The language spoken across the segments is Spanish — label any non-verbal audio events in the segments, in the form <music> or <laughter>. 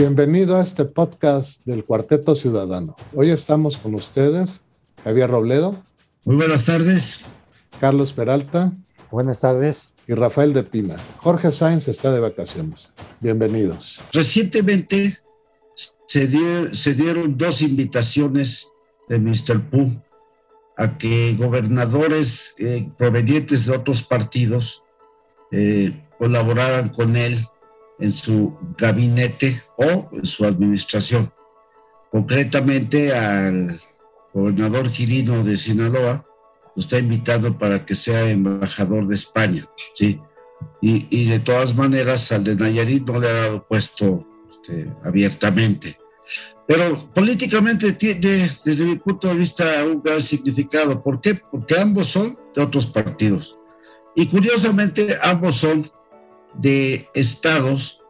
Bienvenido a este podcast del Cuarteto Ciudadano. Hoy estamos con ustedes, Javier Robledo. Muy buenas tardes. Carlos Peralta. Buenas tardes. Y Rafael de Pina. Jorge Sainz está de vacaciones. Bienvenidos. Recientemente se, dieron dos invitaciones de Mr. Pooh a que gobernadores eh, provenientes de otros partidos eh, colaboraran con él en su gabinete o en su administración. Concretamente al gobernador Girino de Sinaloa, lo está invitado para que sea embajador de España, ¿sí? Y, de todas maneras al de Nayarit no le ha dado puesto este, abiertamente. Pero políticamente tiene, desde mi punto de vista, un gran significado. ¿Por qué? Porque ambos son de otros partidos. Y curiosamente, ambos son de estados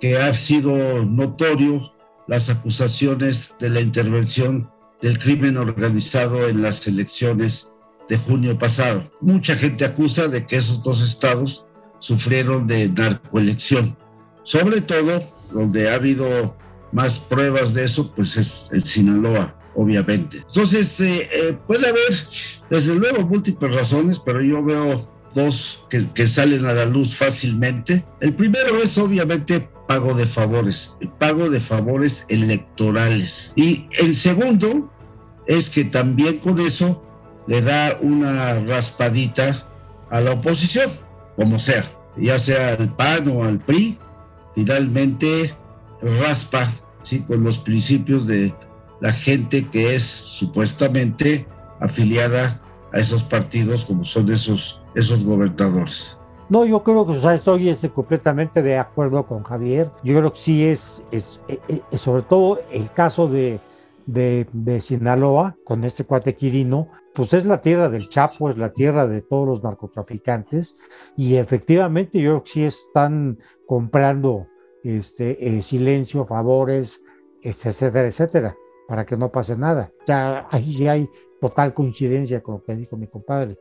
que ha sido notorio las acusaciones de la intervención del crimen organizado en las elecciones de junio pasado. Mucha gente acusa de que esos dos estados sufrieron de narcoelección. Sobre todo, donde ha habido más pruebas de eso, pues es el Sinaloa, obviamente. Entonces, eh, eh, puede haber, desde luego, múltiples razones, pero yo veo dos que, que, salen a la luz fácilmente. El primero es obviamente pago de favores, pago de favores electorales. Y el segundo es que también con eso le da una raspadita a la oposición, como sea, ya sea al PAN o al PRI, finalmente raspa ¿sí? con los principios de la gente que es supuestamente afiliada a esos partidos como son esos, esos gobernadores. No, yo creo que o sea, estoy este, completamente de acuerdo con Javier. Yo creo que sí es, es, eh, eh, sobre todo el caso de, de, de, Sinaloa con este cuate Quirino, pues es la tierra del Chapo, es la tierra de todos los narcotraficantes y efectivamente yo creo que sí están comprando este, eh, silencio, favores, etcétera, etcétera, para que no pase nada. Ya ahí sí hay total coincidencia con lo que dijo mi compadre.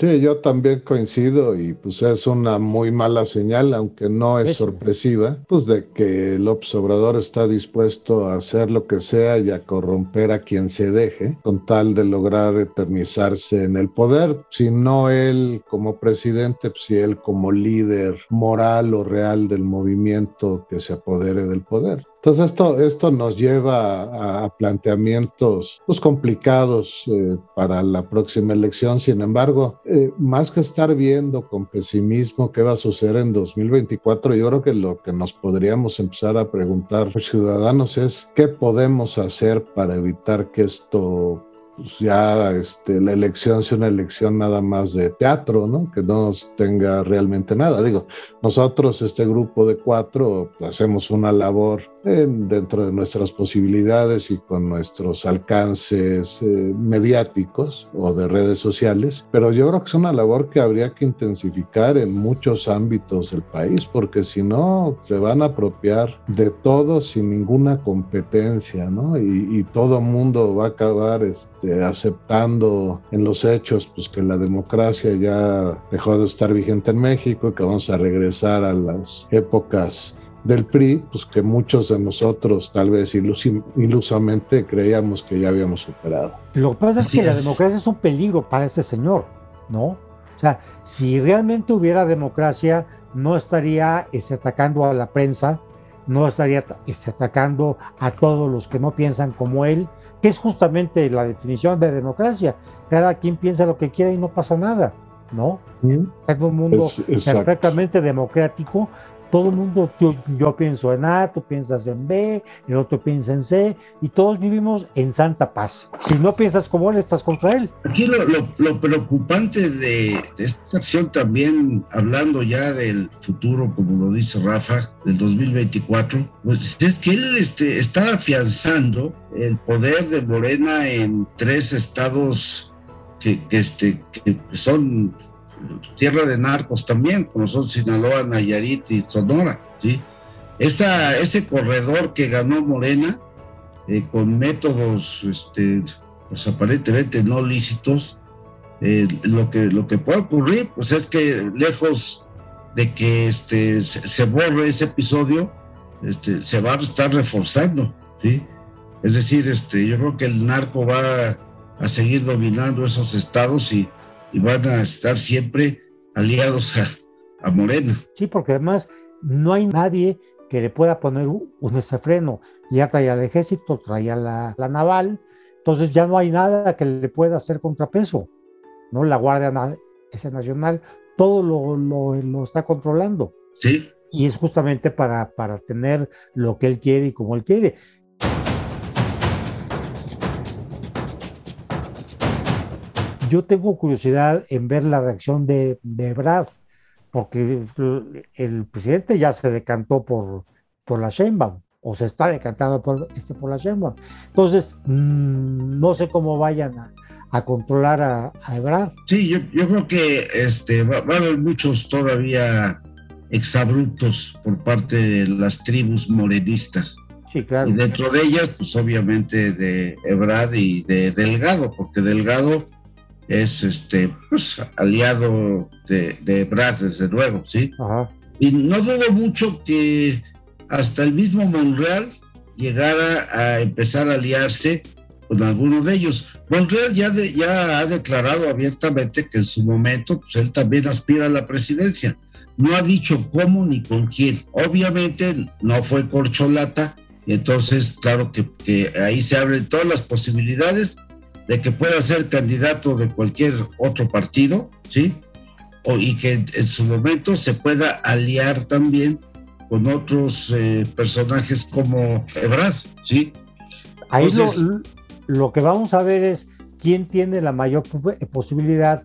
Sí, yo también coincido y pues es una muy mala señal, aunque no es sorpresiva, pues de que el observador está dispuesto a hacer lo que sea y a corromper a quien se deje con tal de lograr eternizarse en el poder, si no él como presidente, pues si él como líder moral o real del movimiento que se apodere del poder. Entonces esto, esto nos lleva a, planteamientos pues, complicados eh, para la próxima elección. Sin embargo, eh, más que estar viendo con pesimismo qué va a suceder en 2024, yo creo que lo que nos podríamos empezar a preguntar ciudadanos es qué podemos hacer para evitar que esto pues ya este, la elección sea una elección nada más de teatro, ¿no? Que no tenga realmente nada. Digo, nosotros, este grupo de cuatro, hacemos una labor dentro de nuestras posibilidades y con nuestros alcances eh, mediáticos o de redes sociales, pero yo creo que es una labor que habría que intensificar en muchos ámbitos del país, porque si no, se van a apropiar de todo sin ninguna competencia, ¿no? Y, y todo mundo va a acabar este, aceptando en los hechos pues que la democracia ya dejó de estar vigente en México, que vamos a regresar a las épocas del PRI, pues que muchos de nosotros tal vez ilusamente creíamos que ya habíamos superado. Lo que pasa es que la democracia es un peligro para este señor, ¿no? O sea, si realmente hubiera democracia, no estaría este, atacando a la prensa, no estaría este, atacando a todos los que no piensan como él, que es justamente la definición de democracia. Cada quien piensa lo que quiera y no pasa nada, ¿no? Es un mundo perfectamente democrático, todo el mundo, yo, pienso en A, tú piensas en B, el otro piensa en C, y todos vivimos en santa paz. Si no piensas como él, estás contra él. Aquí lo, preocupante de, esta acción también, hablando ya del futuro, como lo dice Rafa, del 2024, pues es que él este, está afianzando el poder de Morena en tres estados que, este, que son tierra de narcos también, como son Sinaloa, Nayarit y Sonora, ¿sí? Esa, ese corredor que ganó Morena, eh, con métodos este, pues aparentemente no lícitos, eh, lo, que, lo que puede ocurrir, pues es que lejos de que este, se, borre ese episodio, este, se va a estar reforzando, ¿sí? Es decir, este, yo creo que el narco va a seguir dominando esos estados y, van a estar siempre aliados a, Morena. Sí, porque además no hay nadie que le pueda poner un, ese freno. Ya traía el ejército, traía la, la, naval, entonces ya no hay nada que le pueda hacer contrapeso. ¿no? La Guardia Nacional, todo lo, lo, lo está controlando. Sí. Y es justamente para, para tener lo que él quiere y como él quiere. Yo tengo curiosidad en ver la reacción de, de Brad, porque el presidente ya se decantó por, por la Sheinbaum, o se está decantando por, este, por la Sheinbaum. Entonces, mm, no sé cómo vayan a, controlar a, a, Ebrard. Sí, yo, yo, creo que este, va, a haber muchos todavía exabruptos por parte de las tribus morenistas. Sí, claro. Y dentro de ellas, pues obviamente de Ebrard y de Delgado, porque Delgado es este pues, aliado de, de Brad, desde luego, ¿sí? Y no dudo mucho que hasta el mismo Monreal llegara a empezar a aliarse con alguno de ellos. Monreal ya, ya ha declarado abiertamente que en su momento pues, él también aspira a la presidencia. No ha dicho cómo ni con quién. Obviamente no fue corcholata, entonces claro que, que ahí se abren todas las posibilidades de que pueda ser candidato de cualquier otro partido, ¿sí? O, y que en su momento se pueda aliar también con otros eh, personajes como Ebrard, ¿sí? Ahí lo, que vamos a ver es quién tiene la mayor posibilidad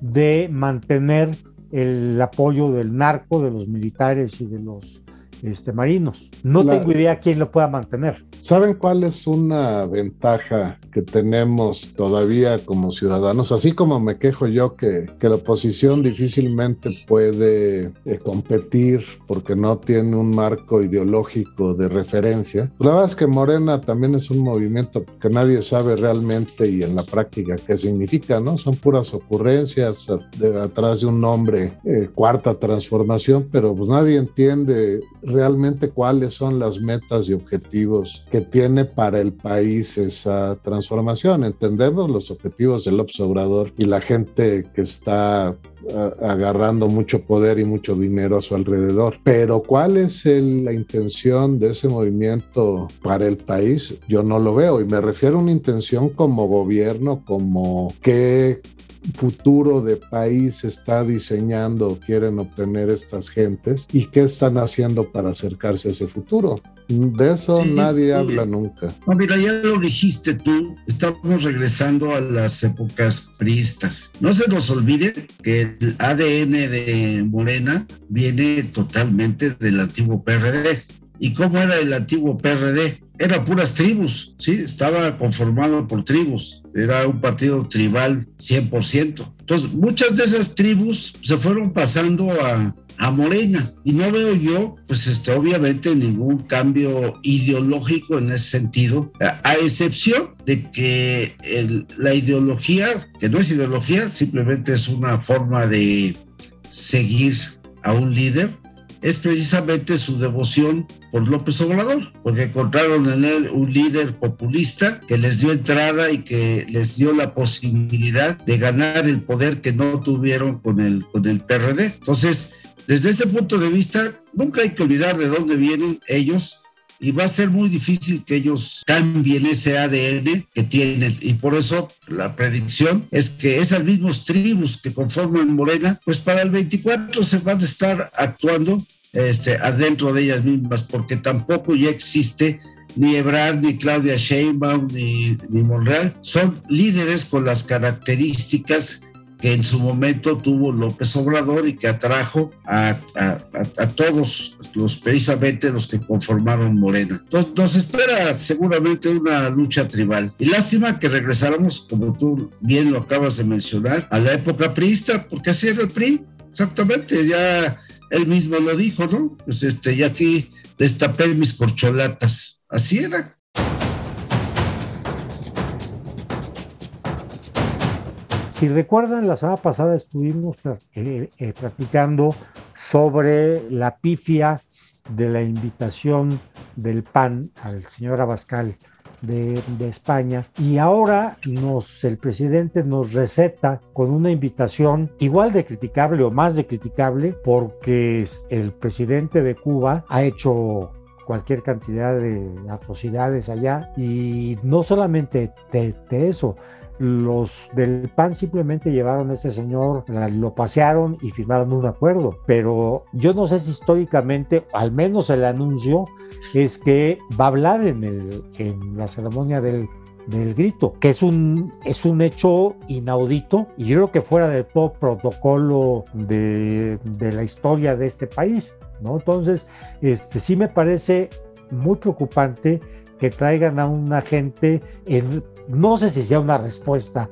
de mantener el apoyo del narco, de los militares y de los este, marinos. No tengo idea quién lo pueda mantener. ¿Saben cuál es una ventaja que tenemos todavía como ciudadanos? Así como me quejo yo que, que la oposición difícilmente puede eh, competir porque no tiene un marco ideológico de referencia. La verdad es que Morena también es un movimiento que nadie sabe realmente y en la práctica qué significa, ¿no? Son puras ocurrencias atrás de un nombre, eh, cuarta transformación, pero pues nadie entiende realmente cuáles son las metas y objetivos que tiene para el país esa transformación. Entendemos los objetivos del observador y la gente que está agarrando mucho poder y mucho dinero a su alrededor. Pero ¿cuál es la intención de ese movimiento para el país? Yo no lo veo y me refiero a una intención como gobierno, como qué futuro de país está diseñando o quieren obtener estas gentes y qué están haciendo para acercarse a ese futuro. De eso nadie habla nunca. No, mira, ya lo dijiste tú, estamos regresando a las épocas priistas. No se nos olvide que el ADN de Morena viene totalmente del antiguo PRD. ¿Y cómo era el antiguo PRD? Era puras tribus, ¿sí? Estaba conformado por tribus. Era un partido tribal 100%. Entonces, muchas de esas tribus se fueron pasando a, a Morena. Y no veo yo, pues este, obviamente, ningún cambio ideológico en ese sentido, a, excepción de que la ideología, que no es ideología, simplemente es una forma de seguir a un líder, es precisamente su devoción por López Obrador, porque encontraron en él un líder populista que les dio entrada y que les dio la posibilidad de ganar el poder que no tuvieron con el, con el PRD. Entonces, desde ese punto de vista, nunca hay que olvidar de dónde vienen ellos y va a ser muy difícil que ellos cambien ese ADN que tienen. Y por eso la predicción es que esas mismas tribus que conforman Morena, pues para el 24 se van a estar actuando este, adentro de ellas mismas, porque tampoco ya existe ni Ebrard, ni Claudia Sheinbaum, ni, ni Monreal, son líderes con las características que en su momento tuvo López Obrador y que atrajo a, todos los precisamente los que conformaron Morena. Entonces nos espera seguramente una lucha tribal. Y lástima que regresáramos, como tú bien lo acabas de mencionar, a la época priista, porque así era el PRI, exactamente, ya él mismo lo dijo, ¿no? Pues este, y aquí destapé mis corcholatas. Así era. Si recuerdan, la semana pasada estuvimos eh, eh, platicando sobre la pifia de la invitación del PAN al señor Abascal de, España. Y ahora nos, el presidente nos receta con una invitación igual de criticable o más de criticable porque el presidente de Cuba ha hecho cualquier cantidad de atrocidades allá. Y no solamente de eso, los del PAN simplemente llevaron a ese señor, lo pasearon y firmaron un acuerdo. Pero yo no sé si históricamente, al menos el anuncio, es que va a hablar en, el, en la ceremonia del, del grito, que es un, es un hecho inaudito y creo que fuera de todo protocolo de, de la historia de este país. ¿no? Entonces, este, sí me parece muy preocupante que traigan a una gente en no sé si sea una respuesta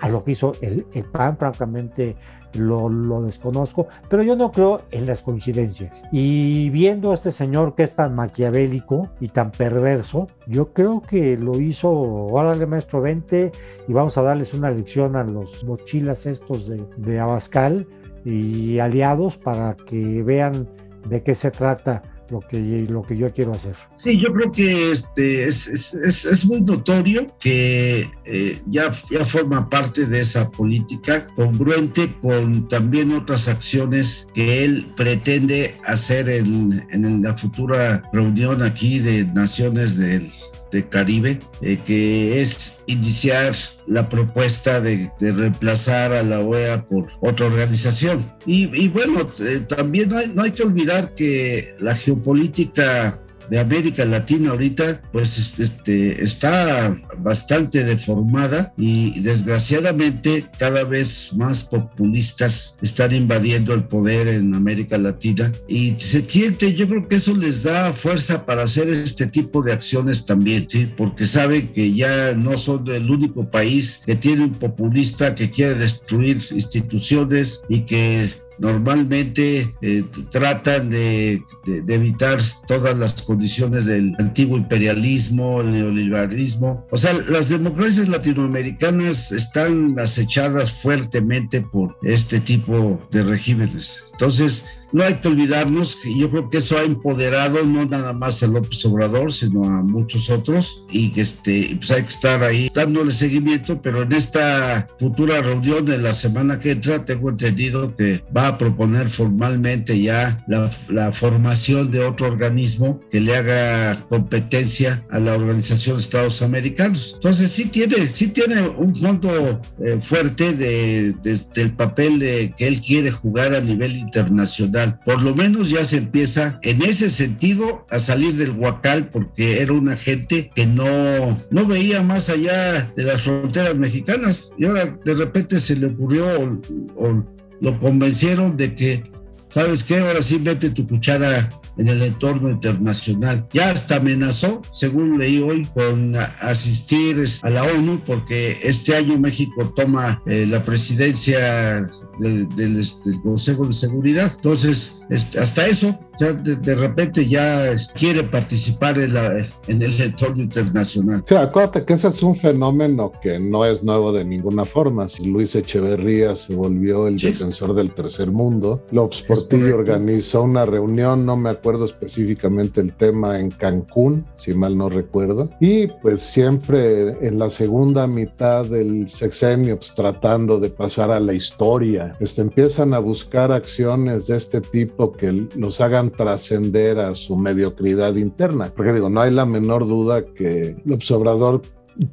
a, lo que hizo el, PAN, francamente lo, desconozco, pero yo no creo en las coincidencias. Y viendo a este señor que es tan maquiavélico y tan perverso, yo creo que lo hizo, órale maestro, vente y vamos a darles una lección a los mochilas estos de, de Abascal y aliados para que vean de qué se trata lo que, lo que yo quiero hacer. Sí, yo creo que este, es, es, es, muy notorio que eh, ya, ya forma parte de esa política congruente con también otras acciones que él pretende hacer en, en la futura reunión aquí de naciones del de Caribe, eh, que es iniciar la propuesta de, reemplazar a la OEA por otra organización. Y, bueno, eh, también no hay que olvidar que la geopolítica de América Latina ahorita, pues este, está bastante deformada y desgraciadamente cada vez más populistas están invadiendo el poder en América Latina y se siente, yo creo que eso les da fuerza para hacer este tipo de acciones también, porque saben que ya no son el único país que tiene un populista que quiere destruir instituciones y que normalmente eh, tratan de, evitar todas las condiciones del antiguo imperialismo, el neoliberalismo. O sea, las democracias latinoamericanas están acechadas fuertemente por este tipo de regímenes. Entonces, no hay que olvidarnos que yo creo que eso ha empoderado no nada más a López Obrador, sino a muchos otros y que este, pues hay que estar ahí dándole seguimiento, pero en esta futura reunión de la semana que entra tengo entendido que va a proponer formalmente ya la, formación de otro organismo que le haga competencia a la Organización de Estados Americanos. Entonces sí tiene, sí tiene un fondo eh, fuerte de, del papel que él quiere jugar a nivel internacional por lo menos ya se empieza en ese sentido a salir del huacal porque era una gente que no, no veía más allá de las fronteras mexicanas y ahora de repente se le ocurrió o, lo convencieron de que, ¿sabes qué? Ahora sí mete tu cuchara en el entorno internacional. Ya hasta amenazó, según leí hoy, con asistir a la ONU porque este año México toma eh, la presidencia del, este, Consejo de Seguridad. Entonces, este, hasta eso, de, repente ya quiere participar en, en el entorno internacional. Sí, acuérdate que ese es un fenómeno que no es nuevo de ninguna forma. Si Luis Echeverría se volvió el defensor del tercer mundo, López Portillo organizó una reunión, no me acuerdo específicamente el tema, en Cancún, si mal no recuerdo, y pues siempre en la segunda mitad del sexenio, pues, tratando de pasar a la historia, este, empiezan a buscar acciones de este tipo que los hagan trascender a su mediocridad interna. Porque digo, no hay la menor duda que el observador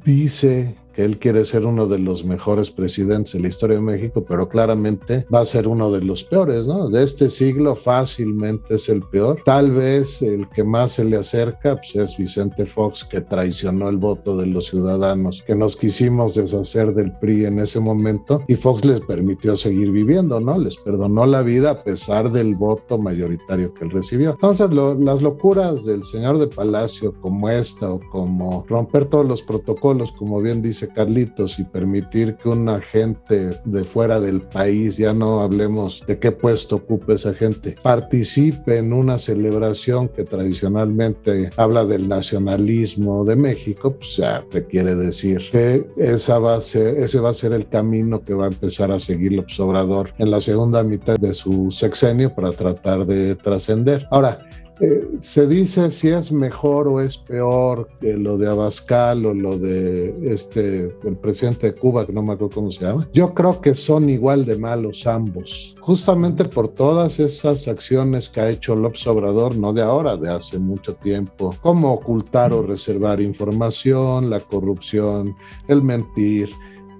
dice él quiere ser uno de los mejores presidentes de la historia de México, pero claramente va a ser uno de los peores, ¿no? De este siglo fácilmente es el peor. Tal vez el que más se le acerca pues, es Vicente Fox, que traicionó el voto de los ciudadanos, que nos quisimos deshacer del PRI en ese momento y Fox les permitió seguir viviendo, ¿no? Les perdonó la vida a pesar del voto mayoritario que él recibió. Entonces, las locuras del señor de Palacio como esta o como romper todos los protocolos, como bien dice Carlitos, y permitir que un agente de fuera del país, ya no hablemos de qué puesto ocupe esa gente, participe en una celebración que tradicionalmente habla del nacionalismo de México, pues ya te quiere decir que esa va a ser, ese va a ser el camino que va a empezar a seguir López Obrador en la segunda mitad de su sexenio para tratar de trascender. Ahora, eh, se dice si es mejor o es peor que lo de Abascal o lo de este, el presidente de Cuba, que no me acuerdo cómo se llama. Yo creo que son igual de malos ambos, justamente por todas esas acciones que ha hecho López Obrador, no de ahora, de hace mucho tiempo, como ocultar o reservar información, la corrupción, el mentir,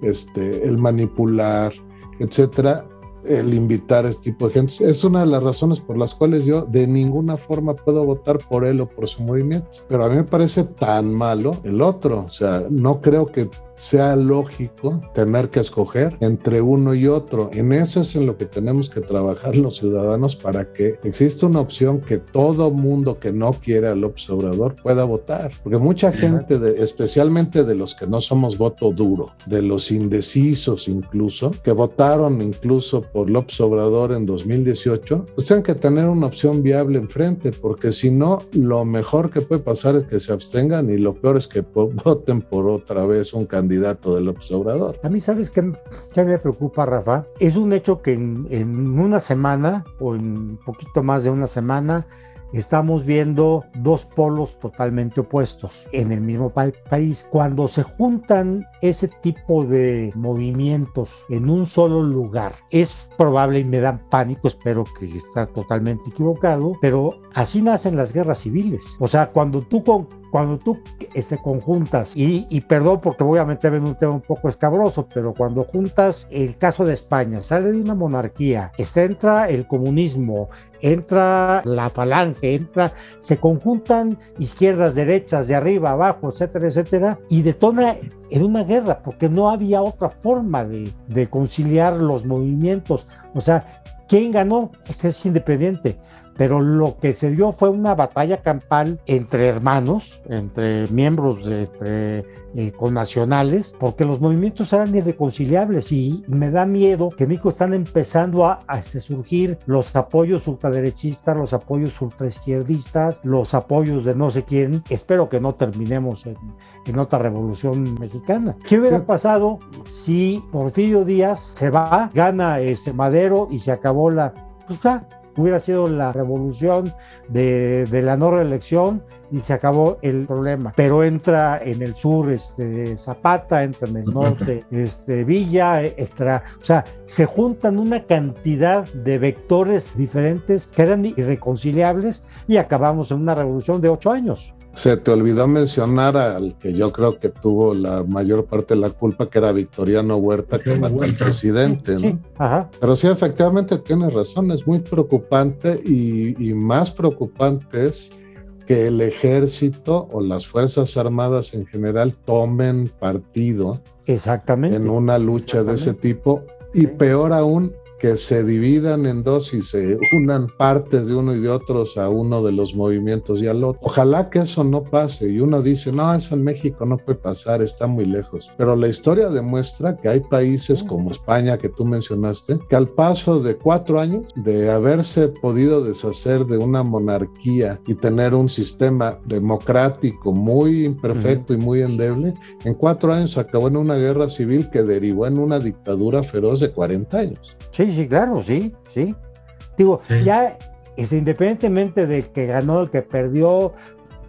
este, el manipular, etcétera el invitar a este tipo de gente. Es una de las razones por las cuales yo de ninguna forma puedo votar por él o por su movimiento. Pero a mí me parece tan malo el otro. O sea, no creo que sea lógico tener que escoger entre uno y otro. En eso es en lo que tenemos que trabajar los ciudadanos para que exista una opción que todo mundo que no quiere al López Obrador pueda votar. Porque mucha gente, de, especialmente de los que no somos voto duro, de los indecisos incluso, que votaron incluso por López Obrador en 2018, pues tienen que tener una opción viable enfrente, porque si no, lo mejor que puede pasar es que se abstengan y lo peor es que <laughs> voten por otra vez un candidato candidato del Obrador. A mí, ¿sabes qué, qué me preocupa, Rafa? Es un hecho que en, en una semana o en poquito más de una semana estamos viendo dos polos totalmente opuestos en el mismo país. Cuando se juntan ese tipo de movimientos en un solo lugar, es probable y me dan pánico, espero que está totalmente equivocado, pero así nacen las guerras civiles. O sea, cuando tú cuando tú se conjuntas, y, y, perdón porque voy a meterme en un tema un poco escabroso, pero cuando juntas el caso de España, sale de una monarquía, se entra el comunismo, entra la falange, entra, se conjuntan izquierdas, derechas, de arriba, abajo, etcétera, etcétera, y detona en una guerra, porque no había otra forma de, conciliar los movimientos. O sea, ¿quién ganó? Ese es independiente pero lo que se dio fue una batalla campal entre hermanos, entre miembros de entre, eh, connacionales, porque los movimientos eran irreconciliables y me da miedo que en México están empezando a, surgir los apoyos ultraderechistas, los apoyos ultraizquierdistas, los apoyos de no sé quién. Espero que no terminemos en, en otra revolución mexicana. ¿Qué hubiera pasado si Porfirio Díaz se va, gana ese Madero y se acabó la... Pues hubiera sido la revolución de, la no reelección y se acabó el problema. Pero entra en el sur este, Zapata, entra en el norte este, Villa, entra, o sea, se juntan una cantidad de vectores diferentes que eran irreconciliables y acabamos en una revolución de ocho años. Se te olvidó mencionar al que yo creo que tuvo la mayor parte de la culpa, que era Victoriano Huerta, que mató al presidente, ¿no? Pero sí, efectivamente tiene razón, es muy preocupante y, y más preocupante es que el ejército o las Fuerzas Armadas en general tomen partido Exactamente. en una lucha de ese tipo y peor aún que se dividan en dos y se unan partes de uno y de otros a uno de los movimientos y al otro. Ojalá que eso no pase y uno dice, no, eso en México no puede pasar, está muy lejos. Pero la historia demuestra que hay países como España que tú mencionaste, que al paso de cuatro años de haberse podido deshacer de una monarquía y tener un sistema democrático muy imperfecto y muy endeble, en cuatro años acabó en una guerra civil que derivó en una dictadura feroz de 40 años. Sí, Sí, claro, sí, sí. Digo, ya es independientemente del que ganó, el que perdió,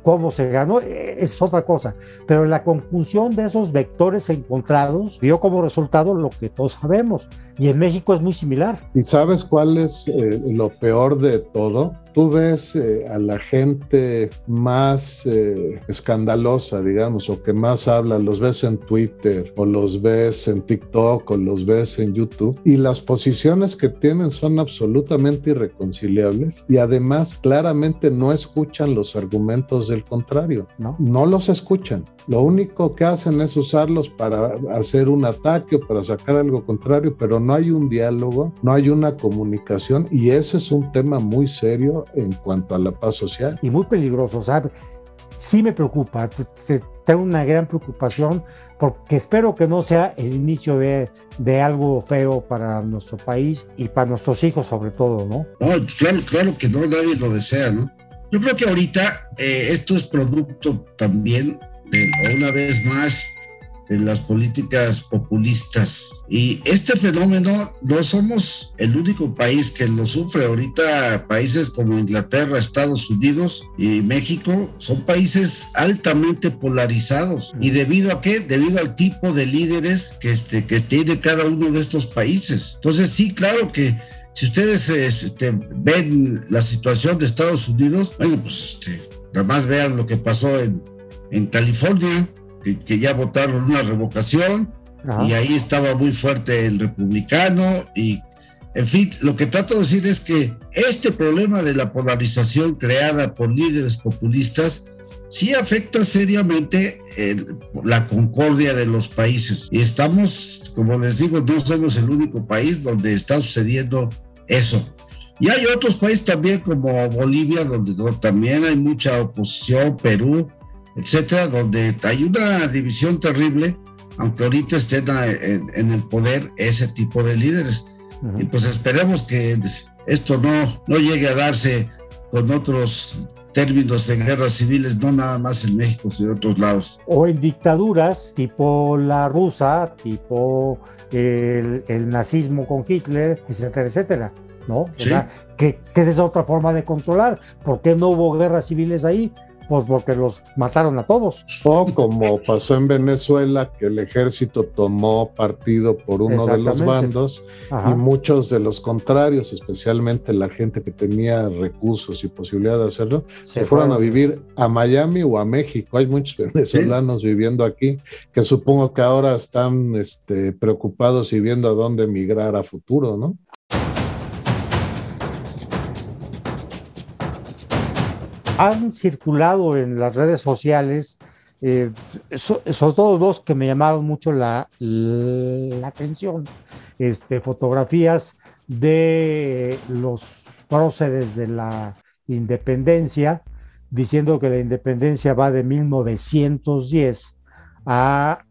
cómo se ganó, e, es otra cosa. Pero la conjunción de esos vectores encontrados dio como resultado lo que todos sabemos. Y en México es muy similar. ¿Y sabes cuál es eh, lo peor de todo? tú ves eh, a la gente más eh, escandalosa, digamos, o que más habla, los ves en Twitter, o los ves en TikTok, o los ves en YouTube, y las posiciones que tienen son absolutamente irreconciliables y además claramente no escuchan los argumentos del contrario, no, no los escuchan. Lo único que hacen es usarlos para hacer un ataque o para sacar algo contrario, pero no hay un diálogo, no hay una comunicación y ese es un tema muy serio en cuanto a la paz social. Y muy peligroso, o sea, sí me preocupa, tengo una gran preocupación porque espero que no sea el inicio de, de, algo feo para nuestro país y para nuestros hijos sobre todo, ¿no? No, claro, claro que no, nadie lo desea, ¿no? Yo creo que ahorita eh, esto es producto también, de, una vez más, las políticas populistas. Y este fenómeno no somos el único país que lo sufre. Ahorita países como Inglaterra, Estados Unidos y México son países altamente polarizados. ¿Y debido a qué? Debido al tipo de líderes que, este, que tiene cada uno de estos países. Entonces sí, claro que si ustedes este, ven la situación de Estados Unidos, bueno, pues este, nada más vean lo que pasó en, en California, que, ya votaron una revocación y ahí estaba muy fuerte el republicano y en fin, lo que trato de decir es que este problema de la polarización creada por líderes populistas sí afecta seriamente la concordia de los países. Y estamos, como les digo, no somos el único país donde está sucediendo eso. Y hay otros países también como Bolivia, donde, también hay mucha oposición, Perú, etcétera, donde hay una división terrible, aunque ahorita estén en, el poder ese tipo de líderes. Y pues esperemos que esto no, no llegue a darse con otros términos de guerras civiles, no nada más en México, sino en otros lados. O en dictaduras tipo la rusa, tipo el, nazismo con Hitler, etcétera, etcétera. ¿No? que, que esa es otra forma de controlar. ¿Por qué no hubo guerras civiles ahí? Pues porque los mataron a todos. O como pasó en Venezuela, que el ejército tomó partido por uno de los bandos y muchos de los contrarios, especialmente la gente que tenía recursos y posibilidad de hacerlo, se, fueron a vivir a Miami o a México. Hay muchos venezolanos viviendo aquí que supongo que ahora están este, preocupados y viendo a dónde emigrar a futuro, ¿no? Han circulado en las redes sociales, eh, sobre todo dos que me llamaron mucho la, atención, este, fotografías de los próceres de la independencia, diciendo que la independencia va de 1910 a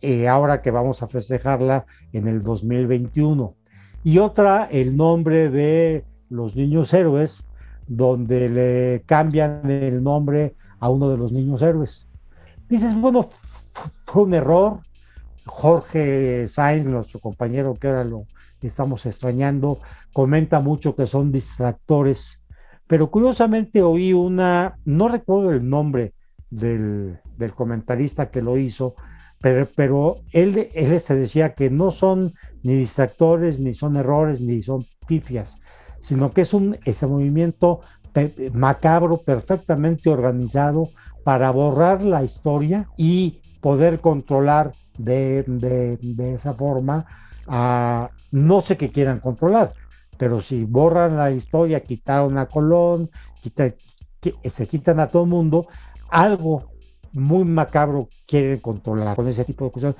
eh, ahora que vamos a festejarla en el 2021. Y otra, el nombre de los niños héroes, donde le cambian el nombre a uno de los niños héroes. Dices, bueno, fue un error. Jorge Sainz, nuestro compañero que ahora lo estamos extrañando, comenta mucho que son distractores, pero curiosamente oí una, no recuerdo el nombre del, comentarista que lo hizo, pero, pero él, él se decía que no son ni distractores, ni son errores, ni son pifias, sino que es un ese movimiento macabro perfectamente organizado para borrar la historia y poder controlar de, esa forma a no sé qué quieran controlar, pero si borran la historia, quitaron a Colón, se quitan a todo el mundo, algo muy macabro quieren controlar con ese tipo de cosas.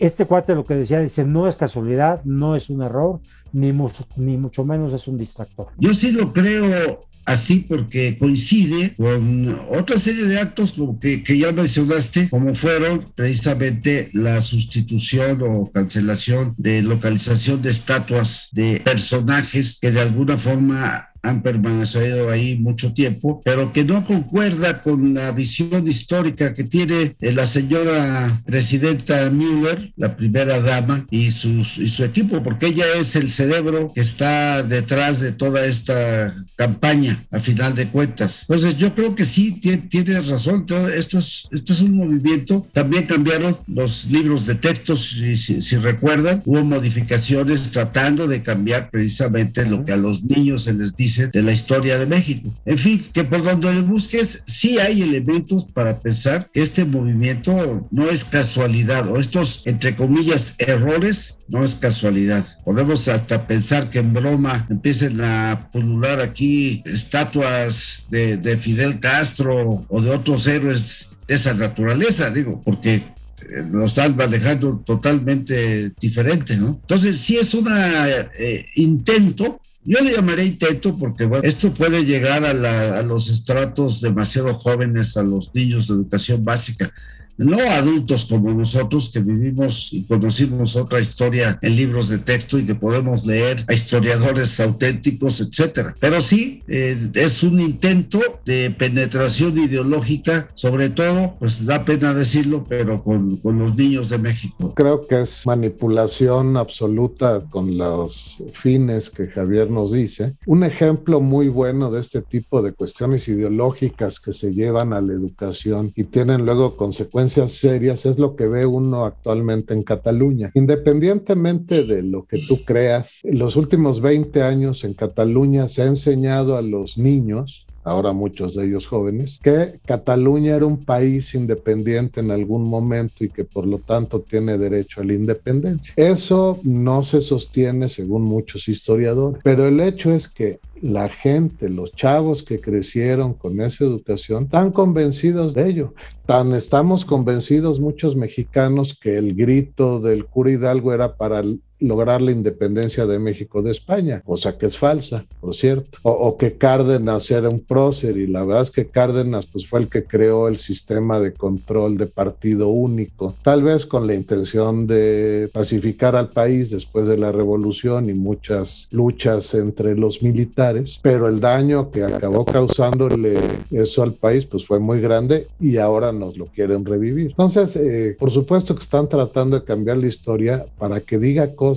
Este cuate lo que decía, dice, no es casualidad, no es un error, ni, ni mucho menos es un distractor. Yo sí lo creo así porque coincide con otra serie de actos que, que, ya mencionaste, como fueron precisamente la sustitución o cancelación de localización de estatuas de personajes que de alguna forma han permanecido ahí mucho tiempo, pero que no concuerda con la visión histórica que tiene eh, la señora presidenta Müller, la primera dama, y, sus, y su equipo, porque ella es el cerebro que está detrás de toda esta campaña, a final de cuentas. Entonces, yo creo que sí, tiene, razón, esto es, esto es un movimiento. También cambiaron los libros de textos, si, si recuerdan, hubo modificaciones tratando de cambiar precisamente lo que a los niños se les dice de la historia de México. En fin, que por donde le busques, sí hay elementos para pensar que este movimiento no es casualidad o estos, entre comillas, errores no es casualidad. Podemos hasta pensar que en broma empiecen a pulular aquí estatuas de, de, Fidel Castro o de otros héroes de esa naturaleza, digo, porque eh, lo están manejando totalmente diferente, ¿no? Entonces sí es un eh, intento yo le llamaré intento porque bueno, esto puede llegar a, los estratos demasiado jóvenes, a los niños de educación básica. No adultos como nosotros que vivimos y conocimos otra historia en libros de texto y que podemos leer a historiadores auténticos, etcétera. Pero sí, eh, es un intento de penetración ideológica, sobre todo, pues da pena decirlo, pero con, con los niños de México. Creo que es manipulación absoluta con los fines que Javier nos dice. Un ejemplo muy bueno de este tipo de cuestiones ideológicas que se llevan a la educación y tienen luego consecuencias serias es lo que ve uno actualmente en Cataluña. Independientemente de lo que tú creas, en los últimos 20 años en Cataluña se ha enseñado a los niños ahora muchos de ellos jóvenes, que Cataluña era un país independiente en algún momento y que por lo tanto tiene derecho a la independencia. Eso no se sostiene según muchos historiadores, pero el hecho es que la gente, los chavos que crecieron con esa educación, están convencidos de ello. Tan estamos convencidos muchos mexicanos que el grito del cura Hidalgo era para lograr la independencia de México de España, cosa que es falsa, por cierto. O, que Cárdenas era un prócer y la verdad es que Cárdenas pues fue el que creó el sistema de control de partido único, tal vez con la intención de pacificar al país después de la revolución y muchas luchas entre los militares, pero el daño que acabó causándole eso al país pues fue muy grande y ahora nos lo quieren revivir. Entonces, eh, por supuesto que están tratando de cambiar la historia para que diga cosas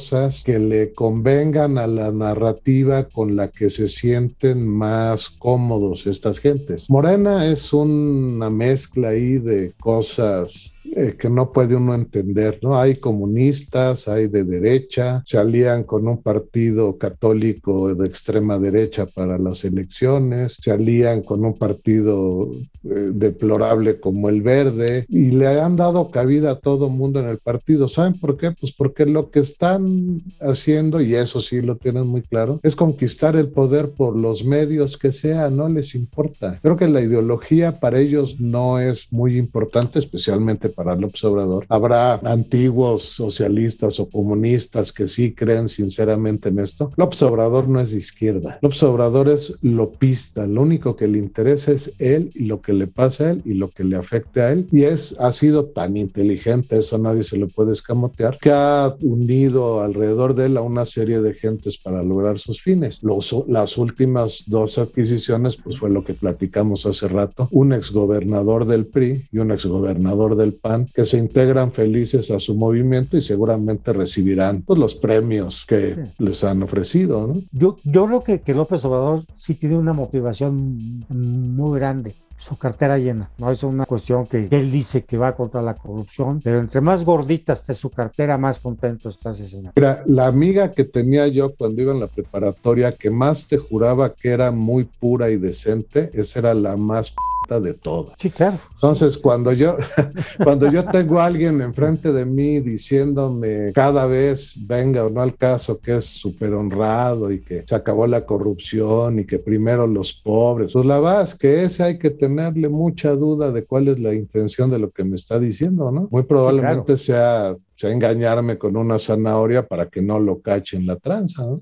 que le convengan a la narrativa con la que se sienten más cómodos estas gentes. Morena es una mezcla ahí de cosas eh, que no puede uno entender, ¿no? Hay comunistas, hay de derecha, se alían con un partido católico de extrema derecha para las elecciones, se alían con un partido eh, deplorable como el Verde y le han dado cabida a todo mundo en el partido. ¿Saben por qué? Pues porque lo que están haciendo, y eso sí lo tienen muy claro, es conquistar el poder por los medios que sea, no les importa. Creo que la ideología para ellos no es muy importante, especialmente para López Obrador. Habrá antiguos socialistas o comunistas que sí creen sinceramente en esto. López Obrador no es de izquierda. López Obrador es lopista. Lo único que le interesa es él y lo que le pasa a él y lo que le afecte a él. Y es, ha sido tan inteligente, eso nadie se lo puede escamotear, que ha unido alrededor de él a una serie de gentes para lograr sus fines. Los, las últimas dos adquisiciones, pues fue lo que platicamos hace rato, un exgobernador del PRI y un exgobernador del PAN que se integran felices a su movimiento y seguramente recibirán pues, los premios que les han ofrecido. ¿no? Yo, yo creo que, que López Obrador sí tiene una motivación muy grande su cartera llena. No es una cuestión que él dice que va contra la corrupción, pero entre más gordita esté su cartera, más contento está ese señor. Mira, la amiga que tenía yo cuando iba en la preparatoria, que más te juraba que era muy pura y decente, esa era la más de todo. Sí, claro. Entonces, cuando yo, <laughs> cuando yo tengo a alguien enfrente de mí diciéndome cada vez, venga o no al caso, que es súper honrado y que se acabó la corrupción y que primero los pobres, pues la verdad es que ese hay que tenerle mucha duda de cuál es la intención de lo que me está diciendo, ¿no? Muy probablemente sea, sea engañarme con una zanahoria para que no lo cachen la tranza, ¿no?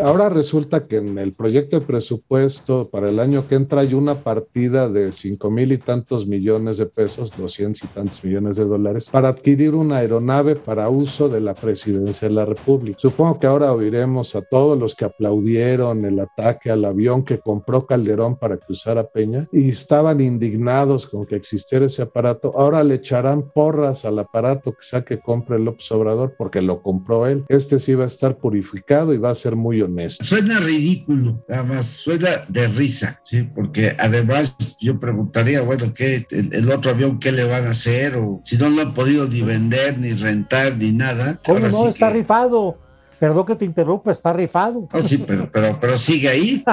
Ahora resulta que en el proyecto de presupuesto para el año que entra hay una partida de cinco mil y tantos millones de pesos, doscientos y tantos millones de dólares, para adquirir una aeronave para uso de la presidencia de la República. Supongo que ahora oiremos a todos los que aplaudieron el ataque al avión que compró Calderón para que usara Peña y estaban indignados con que existiera ese aparato. Ahora le echarán porras al aparato que sea que compre López Obrador porque lo compró él. Este sí va a estar purificado y va a ser muy Suena ridículo, además suena de risa, ¿sí? Porque además yo preguntaría, bueno, ¿qué, el, otro avión qué le van a hacer? O si no lo han podido ni vender, ni rentar, ni nada. ¿Cómo no? está rifado. Perdón que te interrumpa, está rifado. Oh, sí, pero, pero, pero sigue ahí.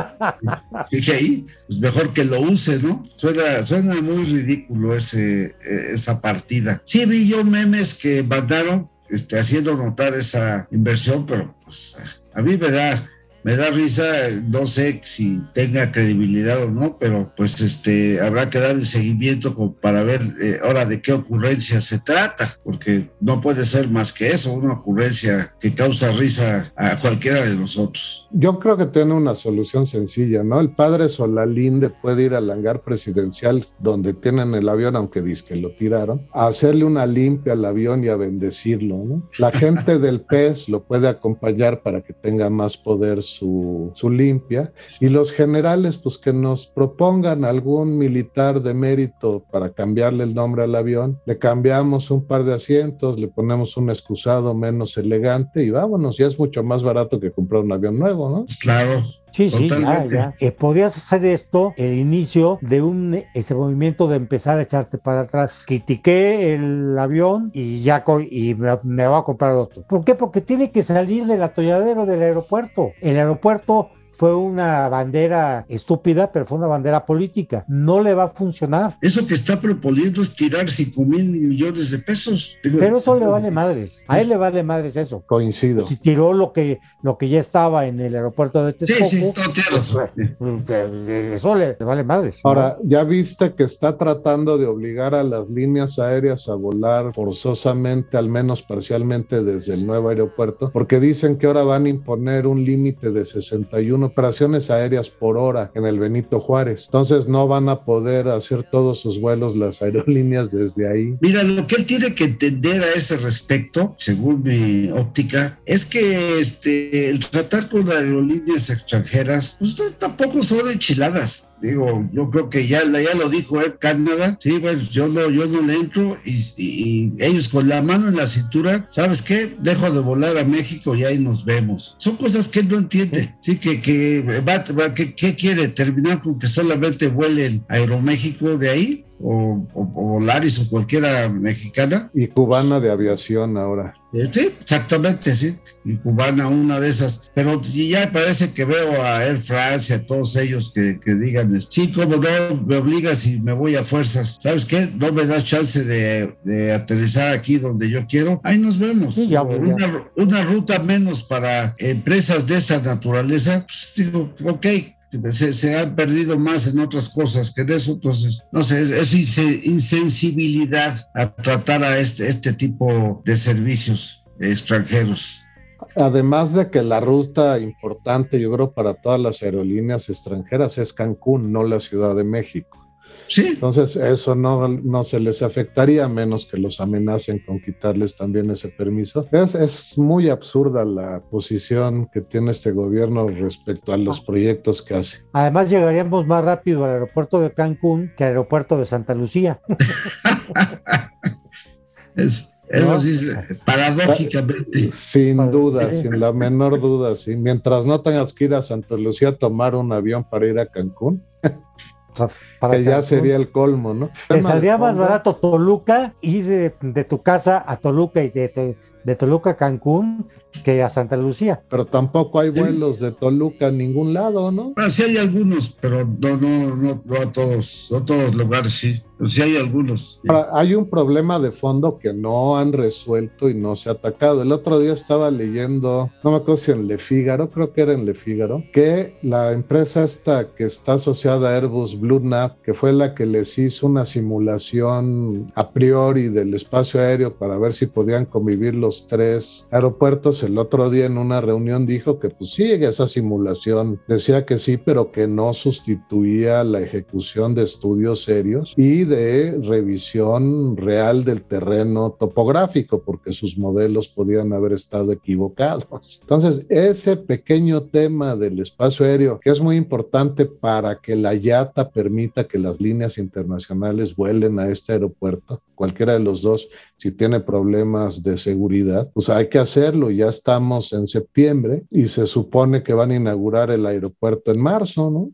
<laughs> sigue ahí. Pues mejor que lo use, ¿no? Suena, suena muy ridículo ese, e, esa partida. Sí vi yo memes que mandaron este, haciendo notar esa inversión, pero pues a mí me da me da risa, no sé si tenga credibilidad o no, pero pues este habrá que dar el seguimiento para ver eh, ahora de qué ocurrencia se trata, porque no puede ser más que eso, una ocurrencia que causa risa a cualquiera de nosotros. Yo creo que tiene una solución sencilla, ¿no? El padre Solalinde puede ir al hangar presidencial donde tienen el avión, aunque dice que lo tiraron, a hacerle una limpia al avión y a bendecirlo, ¿no? La gente del <laughs> PES lo puede acompañar para que tenga más poder su, su limpia y los generales, pues que nos propongan algún militar de mérito para cambiarle el nombre al avión, le cambiamos un par de asientos, le ponemos un excusado menos elegante y vámonos, ya es mucho más barato que comprar un avión nuevo, ¿no? Claro. Sí, sí, ya, ya. Eh, podrías hacer esto el inicio de un ese movimiento de empezar a echarte para atrás. Critiqué el avión y ya y me, me voy a comprar otro. ¿Por qué? Porque tiene que salir del atolladero del aeropuerto. El aeropuerto fue una bandera estúpida, pero fue una bandera política. No le va a funcionar. Eso que está proponiendo es tirar 5 mil millones de pesos. pero eso le vale madres. A él le vale madres eso. Coincido. Si tiró lo que, lo que ya estaba en el aeropuerto de Texcoco, sí, sí, pues, pues, eso le, vale madres. Ahora, ya viste que está tratando de obligar a las líneas aéreas a volar forzosamente, al menos parcialmente, desde el nuevo aeropuerto, porque dicen que ahora van a imponer un límite de 61 operaciones aéreas por hora en el Benito Juárez. Entonces no van a poder hacer todos sus vuelos las aerolíneas desde ahí. Mira, lo que él tiene que entender a ese respecto, según mi óptica, es que este, el tratar con aerolíneas extranjeras, pues tampoco son enchiladas digo, yo creo que ya, ya lo dijo Ed Canadá, sí, pues yo no, yo no le entro y, ellos con la mano en la cintura, ¿sabes qué? Dejo de volar a México y ahí nos vemos. Son cosas que él no entiende, sí, que, que, va, que, que quiere terminar con que solamente vuelen Aeroméxico de ahí o, o, Volaris o cualquiera mexicana. Y cubana de aviación ahora. Sí, exactamente, sí. Y cubana, una de esas. Pero ya parece que veo a Air France, a todos ellos que, que digan, sí, como no, me obligas y me voy a fuerzas. ¿Sabes qué? No me das chance de, de aterrizar aquí donde yo quiero. Ahí nos vemos. una, una, ruta menos para empresas de esa naturaleza. Pues digo, ok, se, han perdido más en otras cosas que en eso, entonces, no sé, es, insensibilidad a tratar a este, este tipo de servicios extranjeros. Además de que la ruta importante, yo creo, para todas las aerolíneas extranjeras es Cancún, no la Ciudad de México. Entonces, eso no, no se les afectaría, a menos que los amenacen con quitarles también ese permiso. Es, es muy absurda la posición que tiene este gobierno respecto a los proyectos que hace. Además, llegaríamos más rápido al aeropuerto de Cancún que al aeropuerto de Santa Lucía. <laughs> es, paradójicamente. Sin duda, sin la menor duda, sí. Mientras no tengas que ir a Santa Lucía a tomar un avión para ir a Cancún. Para que ya sería el colmo, ¿no? Te saldría más barato Toluca, ir de, tu casa a Toluca y de, de Toluca a Cancún que a Santa Lucía. Pero tampoco hay vuelos de Toluca en ningún lado, ¿no? Ah, sí hay algunos, pero no, no, no, no a todos, no a todos lugares, sí. Pero sí hay algunos. hay un problema de fondo que no han resuelto y no se ha atacado. El otro día estaba leyendo, no me acuerdo si en Le Figaro, creo que era en Le Figaro, que la empresa esta que está asociada a Airbus Blue Nav, que fue la que les hizo una simulación a priori del espacio aéreo para ver si podían convivir los tres aeropuertos, el otro día en una reunión dijo que pues sí, esa simulación decía que sí, pero que no sustituía la ejecución de estudios serios y de revisión real del terreno topográfico, porque sus modelos podían haber estado equivocados. <laughs> Entonces, ese pequeño tema del espacio aéreo, que es muy importante para que la IATA permita que las líneas internacionales vuelen a este aeropuerto, cualquiera de los dos, si tiene problemas de seguridad, pues hay que hacerlo. Ya estamos en septiembre y se supone que van a inaugurar el aeropuerto en marzo, ¿no?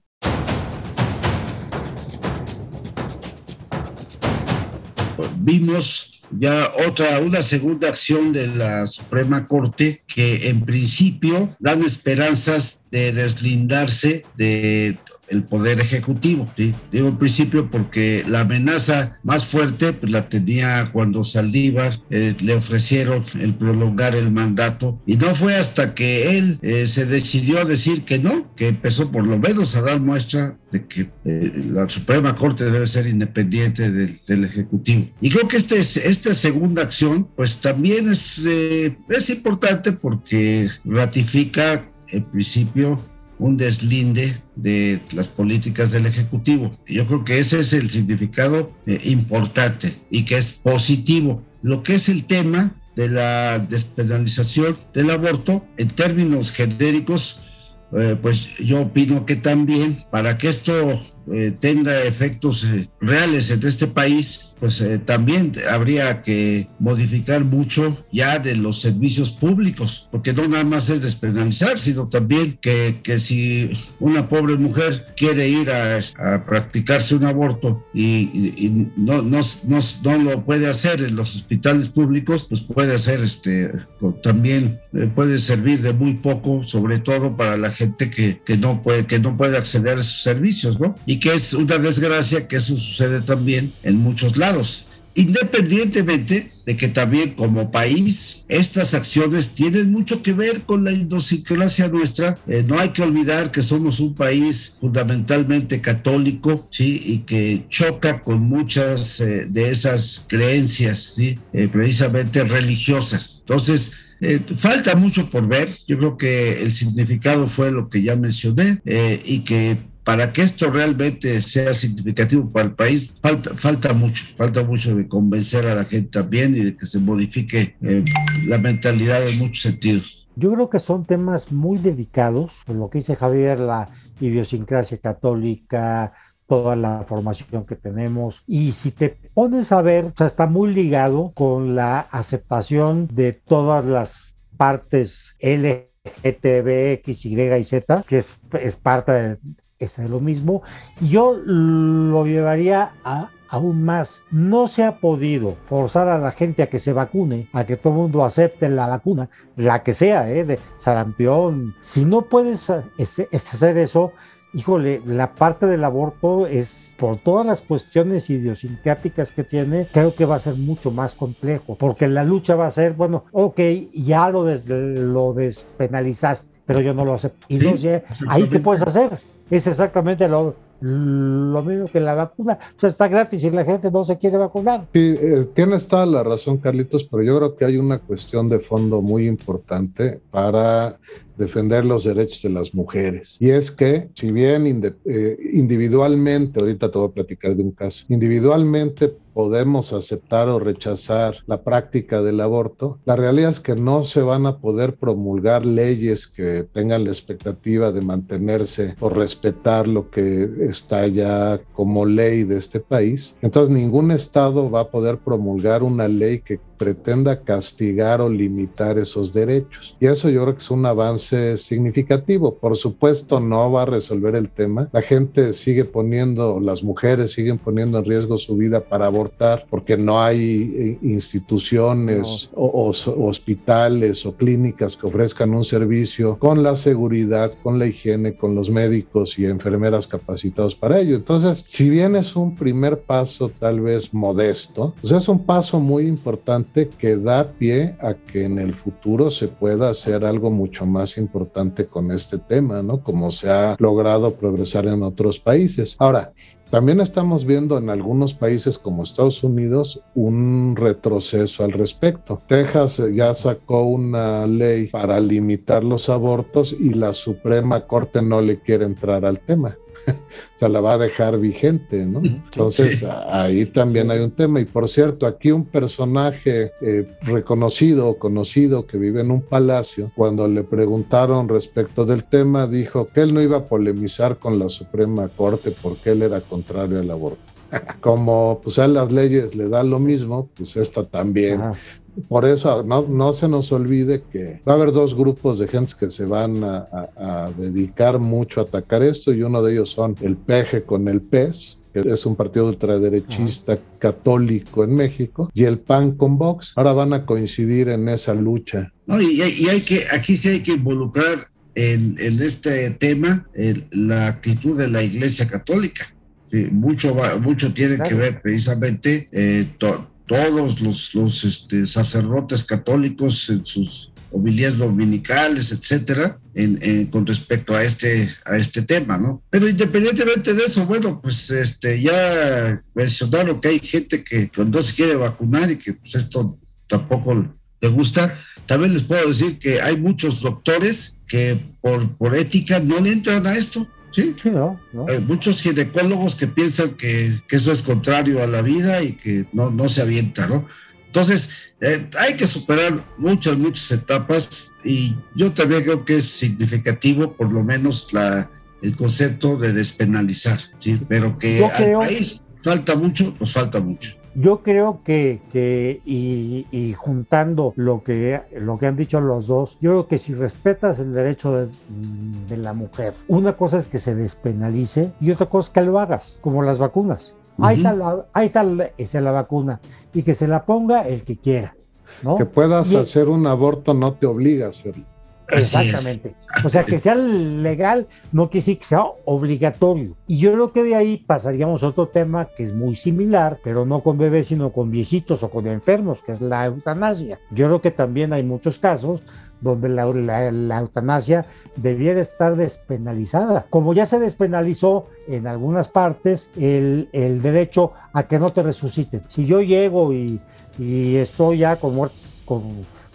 Vimos ya otra, una segunda acción de la Suprema Corte que en principio dan esperanzas de deslindarse de el poder ejecutivo. Digo en principio porque la amenaza más fuerte pues, la tenía cuando Saldívar eh, le ofrecieron el prolongar el mandato y no fue hasta que él eh, se decidió a decir que no, que empezó por lo menos a dar muestra de que eh, la Suprema Corte debe ser independiente del, Ejecutivo. Y creo que este, esta segunda acción pues también es, es importante porque ratifica en principio un deslinde de las políticas del Ejecutivo. Yo creo que ese es el significado eh, importante y que es positivo. Lo que es el tema de la despenalización del aborto, en términos genéricos, eh, pues yo opino que también para que esto eh, tenga efectos reales en este país, pues eh, también habría que modificar mucho ya de los servicios públicos, porque no nada más es despenalizar, sino también que, que si una pobre mujer quiere ir a, practicarse un aborto y, no, no, no, no, lo puede hacer en los hospitales públicos, pues puede hacer este, también eh, puede servir de muy poco, sobre todo para la gente que, que, no puede, que no puede acceder a esos servicios, ¿no? Que es una desgracia que eso sucede también en muchos lados independientemente de que también como país estas acciones tienen mucho que ver con la idiosincrasia nuestra. Eh, no hay que olvidar que somos un país fundamentalmente católico, ¿sí? Y que choca con muchas eh, de esas creencias, ¿sí? Eh, precisamente religiosas. Entonces, falta mucho por ver. Yo creo que el significado fue lo que ya mencioné y que para que esto realmente sea significativo para el país, falta, falta mucho, falta mucho de convencer a la gente también y de que se modifique eh, la mentalidad en muchos sentidos. Yo creo que son temas muy delicados, por lo que dice Javier, la idiosincrasia católica, toda la formación que tenemos. Y si te pones a ver, o sea, está muy ligado con la aceptación de todas las partes LGTB, X, Y y Z, que es, es parte de, es lo mismo. Yo lo llevaría a aún más. No se ha podido forzar a la gente a que se vacune, a que todo el mundo acepte la vacuna, la que sea, ¿eh? de sarampión. Si no puedes hacer eso, híjole, la parte del aborto es, por todas las cuestiones idiosincráticas que tiene, creo que va a ser mucho más complejo, porque la lucha va a ser, bueno, ok, ya lo, lo despenalizaste, pero yo no lo acepto. Y no sé, ahí qué puedes hacer es exactamente lo, lo mismo que la vacuna. O sea, está gratis y la gente no se quiere vacunar. Sí, eh, tienes toda la razón, Carlitos, pero yo creo que hay una cuestión de fondo muy importante para defender los derechos de las mujeres. Y es que, si bien eh, individualmente, ahorita te voy a platicar de un caso, individualmente podemos aceptar o rechazar la práctica del aborto, la realidad es que no se van a poder promulgar leyes que tengan la expectativa de mantenerse o respetar lo que está ya como ley de este país. Entonces ningún estado va a poder promulgar una ley que pretenda castigar o limitar esos derechos. Y eso yo creo que es un avance significativo. Por supuesto, no va a resolver el tema. La gente sigue poniendo, las mujeres siguen poniendo en riesgo su vida para abortar porque no hay eh, instituciones o, hospitales o clínicas que ofrezcan un servicio con la seguridad, con la higiene, con los médicos y enfermeras capacitados para ello. Entonces, si bien es un primer paso tal vez modesto, pues es un paso muy importante que da pie a que en el futuro se pueda hacer algo mucho más importante con este tema, ¿no? Como se ha logrado progresar en otros países. Ahora, también estamos viendo en algunos países como Estados Unidos un retroceso al respecto. Texas ya sacó una ley para limitar los abortos y la Suprema Corte no le quiere entrar al tema. <laughs> se la va a dejar vigente, ¿no? Entonces ahí también hay un tema. Y por cierto, aquí un personaje eh, reconocido o conocido que vive en un palacio, cuando le preguntaron respecto del tema, dijo que él no iba a polemizar con la Suprema Corte porque él era contrario al aborto. <laughs> Como pues a las leyes le da lo mismo, pues esta también por eso no, no, se nos olvide que va a haber dos grupos de gente que se van a, dedicar mucho a atacar esto y uno de ellos son el PEJE con el PES, que es un partido ultraderechista católico en México, y el PAN con Vox. Ahora van a coincidir en esa lucha. No, y, y hay que, aquí sí hay que involucrar en, este tema la actitud de la Iglesia Católica. mucho, mucho tiene que ver precisamente eh, todos los, los este, sacerdotes católicos en sus homilías dominicales, etcétera, en, con respecto a este, a este tema, ¿no? Pero independientemente de eso, bueno, pues este, ya mencionaron que hay gente que cuando se quiere vacunar y que pues esto tampoco le gusta. También les puedo decir que hay muchos doctores que por, por ética no le entran a esto. Sí, sí no, Hay muchos ginecólogos que piensan que, que, eso es contrario a la vida y que no, no se avienta, ¿no? Entonces, eh, hay que superar muchas, muchas etapas y yo también creo que es significativo, por lo menos, la, el concepto de despenalizar, ¿sí? Pero que al país falta mucho, nos falta mucho. Yo creo que, que y, juntando lo que, lo que han dicho los dos, yo creo que si respetas el derecho de, de la mujer, una cosa es que se despenalice y otra cosa es que lo hagas, como las vacunas. Ahí está, la, ahí está la, vacuna y que se la ponga el que quiera. ¿no? Que puedas hacer un aborto no te obliga a hacerlo. Exactamente. O sea, que sea legal no quiere decir que sea obligatorio. Y yo creo que de ahí pasaríamos a otro tema que es muy similar, pero no con bebés, sino con viejitos o con enfermos, que es la eutanasia. Yo creo que también hay muchos casos donde la, eutanasia debiera estar despenalizada. Como ya se despenalizó en algunas partes el, derecho a que no te resuciten. Si yo llego y, estoy ya con muertes, con,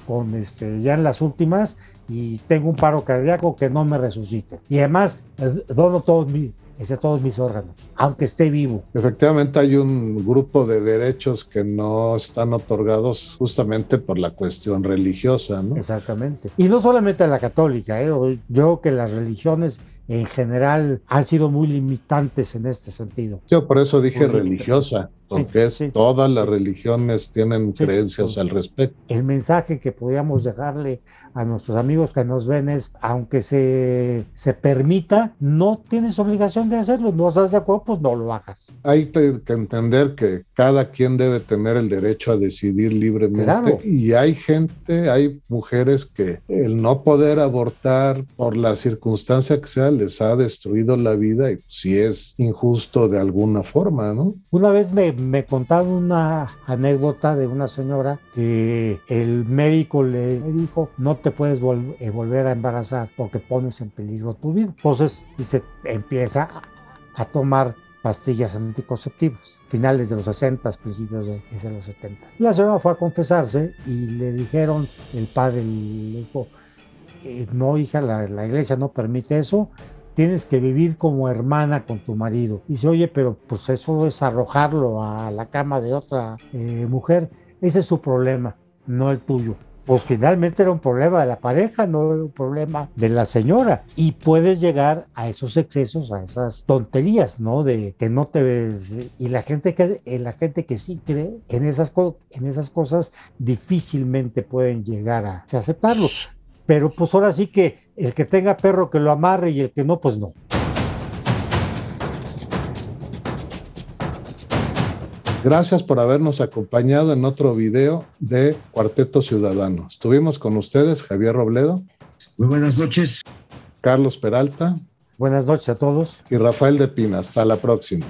con este, ya en las últimas, y tengo un paro cardíaco que no me resucite. Y además, eh, dono todos mis, ese todos mis órganos, aunque esté vivo. Efectivamente hay un grupo de derechos que no están otorgados justamente por la cuestión religiosa, ¿no? Exactamente. Y no solamente la católica, ¿eh? yo creo que las religiones en general han sido muy limitantes en este sentido. Yo por eso dije religiosa, porque es, todas las religiones tienen creencias al respecto. El mensaje que podíamos dejarle a nuestros amigos que nos ven es, aunque se, se permita, no tienes obligación de hacerlo, no estás de acuerdo, pues no lo hagas. Hay que entender que cada quien debe tener el derecho a decidir libremente y hay gente, hay mujeres que el no poder abortar por la circunstancia que sea les ha destruido la vida y si es injusto de alguna forma, ¿no? Una vez me, me contaron una anécdota de una señora que el médico le dijo, no te puedes eh, volver a embarazar porque pones en peligro tu vida. Entonces se empieza a, tomar pastillas anticonceptivas, finales de los 60, principios de, los 70. La señora fue a confesarse y le dijeron, el padre le dijo, eh, no hija, la, iglesia no permite eso, tienes que vivir como hermana con tu marido. Dice, oye, pero pues eso es arrojarlo a la cama de otra eh, mujer. Ese es su problema, no el tuyo pues finalmente era un problema de la pareja, no era un problema de la señora. Y puedes llegar a esos excesos, a esas tonterías, ¿no? De que no te... Y la gente que, eh, la gente que sí cree en esas, en esas cosas difícilmente pueden llegar a aceptarlo. Pero pues ahora sí que el que tenga perro que lo amarre y el que no, pues no. Gracias por habernos acompañado en otro video de Cuarteto Ciudadano. Estuvimos con ustedes Javier Robledo. Muy buenas noches. Carlos Peralta. Buenas noches a todos. Y Rafael de Pina. Hasta la próxima.